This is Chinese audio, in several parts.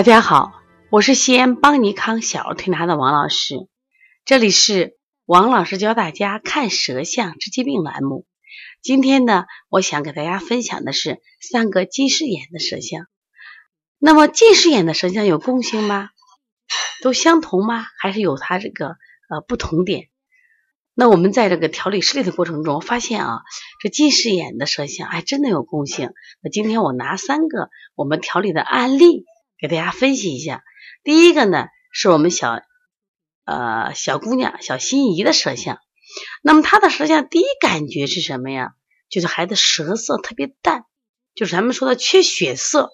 大家好，我是西安邦尼康小儿推拿的王老师，这里是王老师教大家看舌象治疾病栏目。今天呢，我想给大家分享的是三个近视眼的舌象。那么近视眼的舌象有共性吗？都相同吗？还是有它这个呃不同点？那我们在这个调理视力的过程中，发现啊，这近视眼的舌象还真的有共性。那今天我拿三个我们调理的案例给大家分析一下。第一个呢，是我们小呃小姑娘小心仪的舌象。那么她的舌象第一感觉是什么呀？就是孩子舌色特别淡，就是咱们说的缺血色，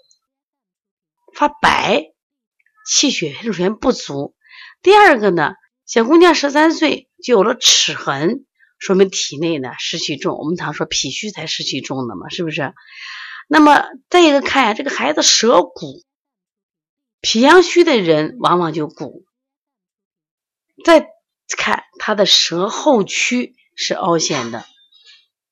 发白，气血首先不足。第二个呢？小姑娘十三岁就有了齿痕，说明体内呢湿气重。我们常说脾虚才湿气重的嘛，是不是？那么再一个看呀，这个孩子舌骨，脾阳虚的人往往就鼓。再看他的舌后区是凹陷的。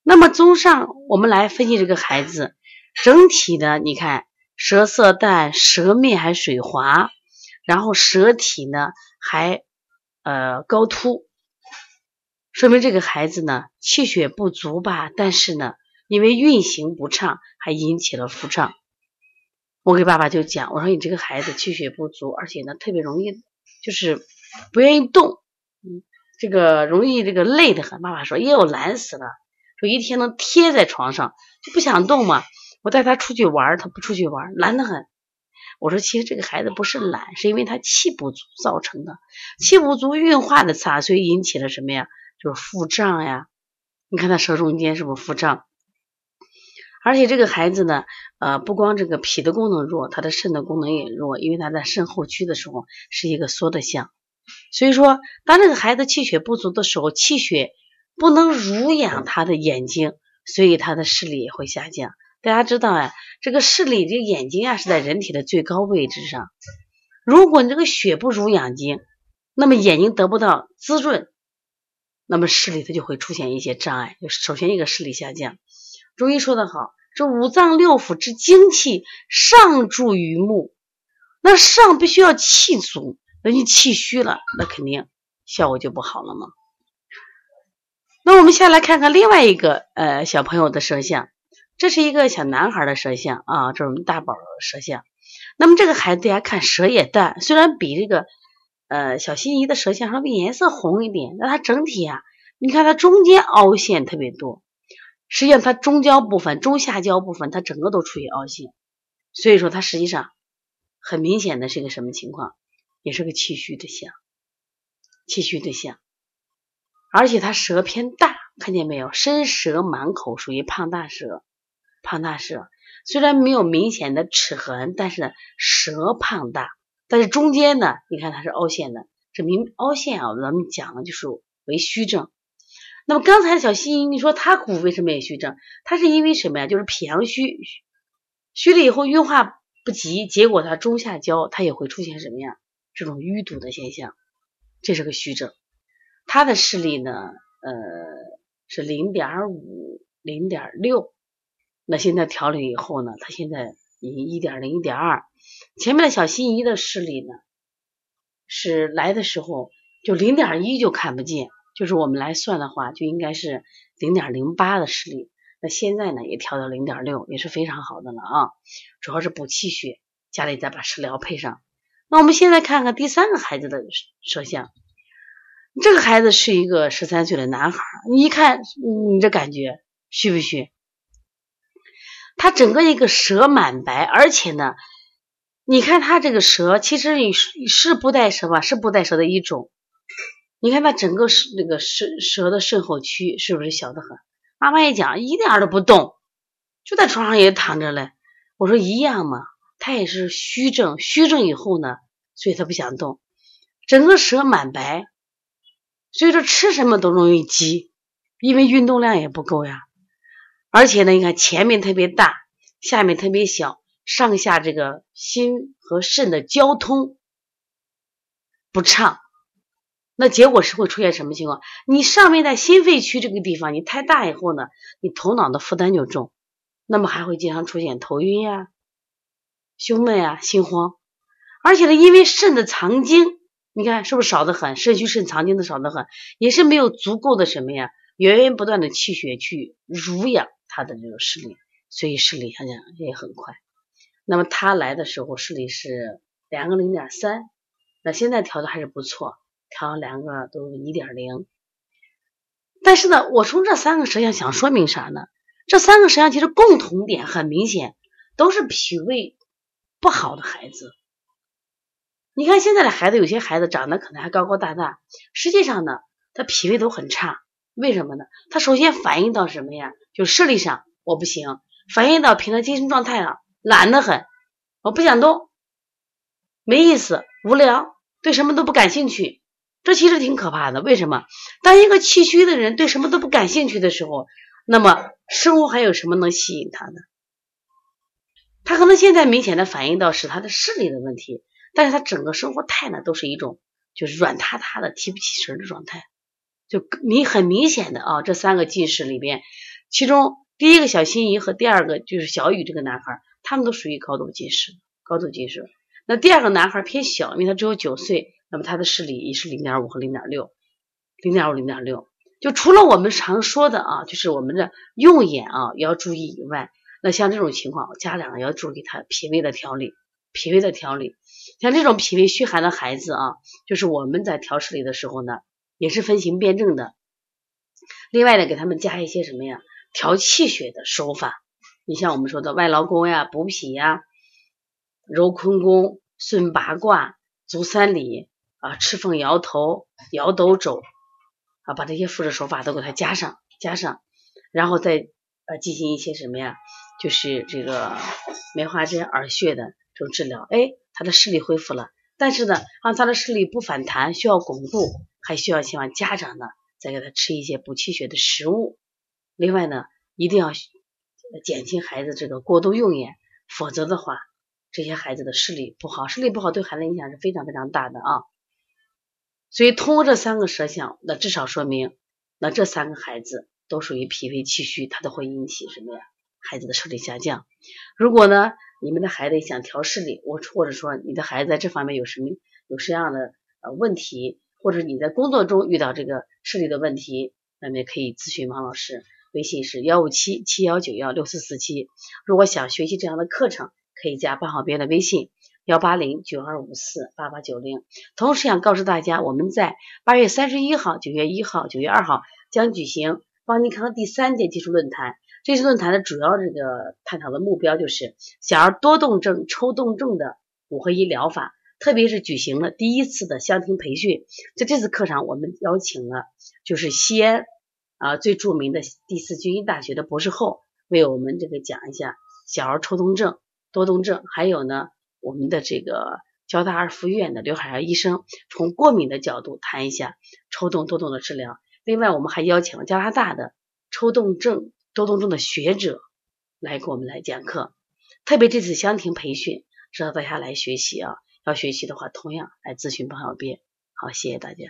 那么综上，我们来分析这个孩子整体的，你看舌色淡，舌面还水滑，然后舌体呢还。呃，高凸，说明这个孩子呢气血不足吧？但是呢，因为运行不畅，还引起了腹胀。我给爸爸就讲，我说你这个孩子气血不足，而且呢特别容易就是不愿意动，嗯，这个容易这个累得很。爸爸说，哎我懒死了，说一天能贴在床上就不想动嘛。我带他出去玩，他不出去玩，懒得很。我说，其实这个孩子不是懒，是因为他气不足造成的。气不足运化的差，所以引起了什么呀？就是腹胀呀。你看他舌中间是不是腹胀？而且这个孩子呢，呃，不光这个脾的功能弱，他的肾的功能也弱，因为他在肾后区的时候是一个缩的象。所以说，当这个孩子气血不足的时候，气血不能濡养他的眼睛，所以他的视力也会下降。大家知道啊，这个视力，这个眼睛啊是在人体的最高位置上。如果你这个血不濡养睛，那么眼睛得不到滋润，那么视力它就会出现一些障碍。就首先一个视力下降。中医说的好，这五脏六腑之精气上注于目，那上必须要气足，那你气虚了，那肯定效果就不好了嘛。那我们下来看看另外一个呃小朋友的舌象。这是一个小男孩的舌象啊，这是我们大宝的舌象。那么这个孩子大家看舌也淡，虽然比这个呃小心仪的舌象稍微颜色红一点，那它整体啊，你看它中间凹陷特别多。实际上它中焦部分、中下焦部分它整个都处于凹陷，所以说它实际上很明显的是个什么情况？也是个气虚的象，气虚的象，而且它舌偏大，看见没有？深舌满口，属于胖大舌。胖大舌虽然没有明显的齿痕，但是呢舌胖大，但是中间呢，你看它是凹陷的，这明凹陷啊，咱们讲的就是为虚症。那么刚才小西医你说他骨为什么也虚症？他是因为什么呀？就是脾阳虚，虚了以后运化不及，结果他中下焦他也会出现什么呀？这种淤堵的现象，这是个虚症。他的视力呢，呃是零点五、零点六。那现在调理以后呢，他现在已经一点零、一点二。前面的小心仪的视力呢，是来的时候就零点一就看不见，就是我们来算的话，就应该是零点零八的视力。那现在呢，也调到零点六，也是非常好的了啊。主要是补气血，家里再把食疗配上。那我们现在看看第三个孩子的舌象，这个孩子是一个十三岁的男孩，你一看，你这感觉虚不虚？他整个一个舌满白，而且呢，你看他这个舌，其实是不带舌吧？是不带舌的一种。你看他整个是那个舌舌的肾后区是不是小的很？妈妈一讲，一点都不动，就在床上也躺着嘞。我说一样嘛，他也是虚症，虚症以后呢，所以他不想动，整个舌满白，所以说吃什么都容易积，因为运动量也不够呀。而且呢，你看前面特别大，下面特别小，上下这个心和肾的交通不畅，那结果是会出现什么情况？你上面在心肺区这个地方，你太大以后呢，你头脑的负担就重，那么还会经常出现头晕呀、胸闷呀、心慌。而且呢，因为肾的藏精，你看是不是少得很？肾虚肾藏精的少得很，也是没有足够的什么呀，源源不断的气血去濡养他的这个视力，所以视力下降也很快。那么他来的时候视力是两个零点三，那现在调的还是不错，调两个都一点零。但是呢，我从这三个舌象想说明啥呢？这三个舌象其实共同点很明显，都是脾胃不好的孩子。你看现在的孩子，有些孩子长得可能还高高大大，实际上呢，他脾胃都很差。为什么呢？他首先反映到什么呀？就视力上我不行，反映到平常精神状态上。懒得很，我不想动，没意思，无聊，对什么都不感兴趣，这其实挺可怕的。为什么？当一个气虚的人对什么都不感兴趣的时候，那么生活还有什么能吸引他呢？他可能现在明显的反映到是他的视力的问题，但是他整个生活态呢都是一种就是软塌塌的、提不起神的状态，就明很明显的啊，这三个近视里边，其中第一个小心仪和第二个就是小雨这个男孩。他们都属于高度近视，高度近视。那第二个男孩偏小，因为他只有九岁，那么他的视力也是零点五和零点六，零点五零点六。就除了我们常说的啊，就是我们的用眼啊要注意以外，那像这种情况，家长要注意他脾胃的调理，脾胃的调理。像这种脾胃虚寒的孩子啊，就是我们在调视力的时候呢，也是分型辩证的。另外呢，给他们加一些什么呀，调气血的手法。你像我们说的外劳宫呀、补脾呀、揉坤宫、顺八卦、足三里啊、赤凤摇头、摇斗肘啊，把这些复制手法都给它加上，加上，然后再呃进行一些什么呀？就是这个梅花针耳穴的这种治疗，哎，他的视力恢复了。但是呢，让他的视力不反弹，需要巩固，还需要希望家长呢再给他吃一些补气血的食物。另外呢，一定要。减轻孩子这个过度用眼，否则的话，这些孩子的视力不好，视力不好对孩子影响是非常非常大的啊。所以通过这三个舌象，那至少说明，那这三个孩子都属于脾胃气虚，它都会引起什么呀？孩子的视力下降。如果呢，你们的孩子想调视力，我或者说你的孩子在这方面有什么有什么样的呃问题，或者你在工作中遇到这个视力的问题，那么也可以咨询王老师。微信是幺五七七幺九幺六四四七，如果想学习这样的课程，可以加八号编的微信幺八零九二五四八八九零。同时想告诉大家，我们在八月三十一号、九月一号、九月二号将举行邦尼康第三届技术论坛。这次论坛的主要这个探讨的目标就是小儿多动症、抽动症的五合一疗法，特别是举行了第一次的相听培训。在这次课上，我们邀请了就是西安。啊，最著名的第四军医大学的博士后为我们这个讲一下小儿抽动症、多动症，还有呢，我们的这个交大二附院的刘海洋医生从过敏的角度谈一下抽动、多动的治疗。另外，我们还邀请了加拿大的抽动症、多动症的学者来给我们来讲课。特别这次香庭培训，值得大家来学习啊！要学习的话，同样来咨询彭小编。好，谢谢大家。